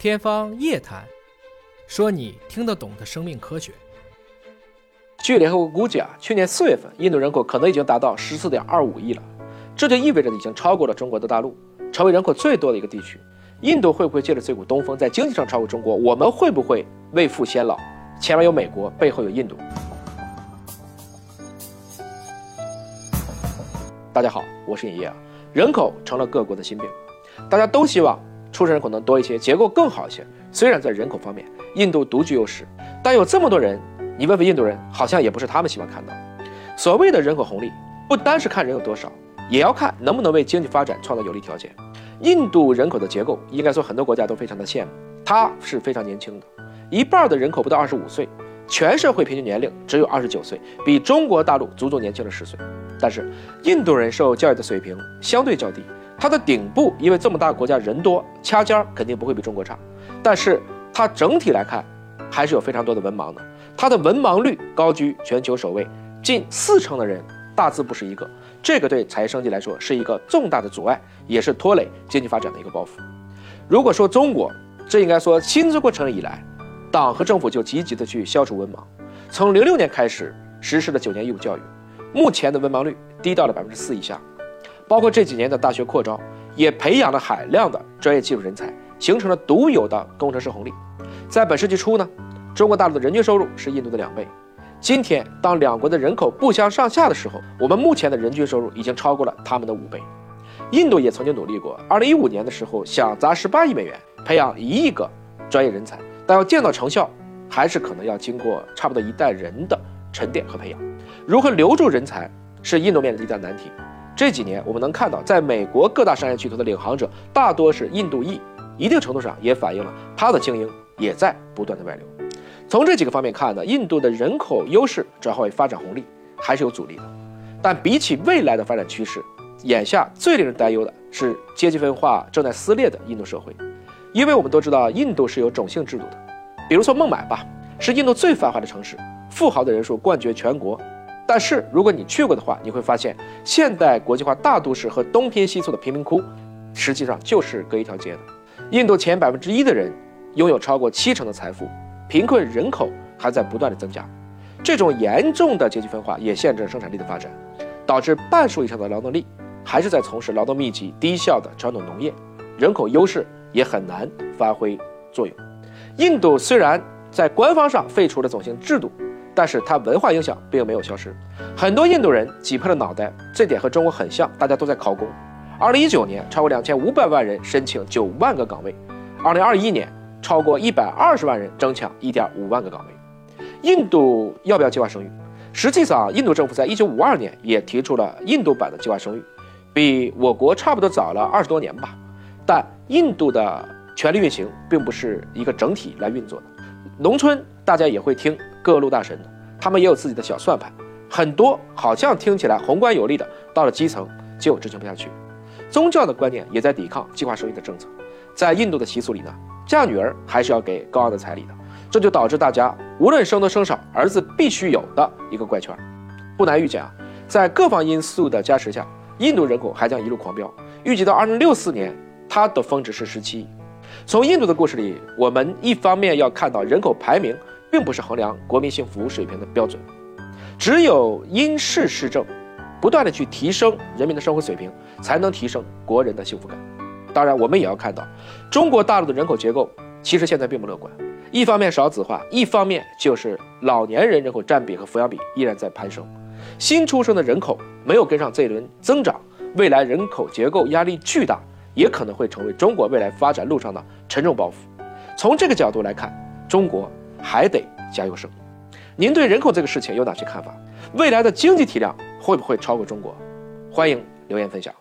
天方夜谭，说你听得懂的生命科学。据联合国估计啊，去年四月份，印度人口可能已经达到十四点二五亿了，这就意味着已经超过了中国的大陆，成为人口最多的一个地区。印度会不会借着这股东风，在经济上超过中国？我们会不会未富先老？前面有美国，背后有印度。大家好，我是尹烨啊。人口成了各国的心病，大家都希望。出生人口能多一些，结构更好一些。虽然在人口方面，印度独具优势，但有这么多人，你问问印度人，好像也不是他们希望看到。所谓的人口红利，不单是看人有多少，也要看能不能为经济发展创造有利条件。印度人口的结构，应该说很多国家都非常的羡慕，它是非常年轻的，一半的人口不到二十五岁，全社会平均年龄只有二十九岁，比中国大陆足足年轻了十岁。但是，印度人受教育的水平相对较低。它的顶部，因为这么大国家人多，掐尖儿肯定不会比中国差，但是它整体来看，还是有非常多的文盲的。它的文盲率高居全球首位，近四成的人大字不识一个，这个对产业升级来说是一个重大的阻碍，也是拖累经济发展的一个包袱。如果说中国，这应该说新中国成立以来，党和政府就积极的去消除文盲，从零六年开始实施了九年义务教育，目前的文盲率低到了百分之四以下。包括这几年的大学扩招，也培养了海量的专业技术人才，形成了独有的工程师红利。在本世纪初呢，中国大陆的人均收入是印度的两倍。今天，当两国的人口不相上下的时候，我们目前的人均收入已经超过了他们的五倍。印度也曾经努力过，二零一五年的时候想砸十八亿美元培养一亿个专业人才，但要见到成效，还是可能要经过差不多一代人的沉淀和培养。如何留住人才，是印度面临的一大难题。这几年，我们能看到，在美国各大商业巨头的领航者大多是印度裔，一定程度上也反映了它的精英也在不断的外流。从这几个方面看呢，印度的人口优势转化为发展红利还是有阻力的。但比起未来的发展趋势，眼下最令人担忧的是阶级分化正在撕裂的印度社会，因为我们都知道印度是有种姓制度的，比如说孟买吧，是印度最繁华的城市，富豪的人数冠绝全国。但是如果你去过的话，你会发现，现代国际化大都市和东拼西凑的贫民窟，实际上就是隔一条街的。印度前百分之一的人拥有超过七成的财富，贫困人口还在不断的增加。这种严重的阶级分化也限制了生产力的发展，导致半数以上的劳动力还是在从事劳动密集、低效的传统农业，人口优势也很难发挥作用。印度虽然在官方上废除了种姓制度。但是它文化影响并没有消失，很多印度人挤破了脑袋，这点和中国很像，大家都在考公。二零一九年，超过两千五百万人申请九万个岗位；二零二一年，超过一百二十万人争抢一点五万个岗位。印度要不要计划生育？实际上，印度政府在一九五二年也提出了印度版的计划生育，比我国差不多早了二十多年吧。但印度的权力运行并不是一个整体来运作的，农村大家也会听。各路大神，他们也有自己的小算盘，很多好像听起来宏观有力的，到了基层就执行不下去。宗教的观念也在抵抗计划生育的政策。在印度的习俗里呢，嫁女儿还是要给高昂的彩礼的，这就导致大家无论生多生少，儿子必须有的一个怪圈。不难预见啊，在各方因素的加持下，印度人口还将一路狂飙，预计到二零六四年，它的峰值是十七亿。从印度的故事里，我们一方面要看到人口排名。并不是衡量国民幸福水平的标准，只有因势施政，不断的去提升人民的生活水平，才能提升国人的幸福感。当然，我们也要看到，中国大陆的人口结构其实现在并不乐观。一方面少子化，一方面就是老年人人口占比和抚养比依然在攀升，新出生的人口没有跟上这一轮增长，未来人口结构压力巨大，也可能会成为中国未来发展路上的沉重包袱。从这个角度来看，中国。还得加油生。您对人口这个事情有哪些看法？未来的经济体量会不会超过中国？欢迎留言分享。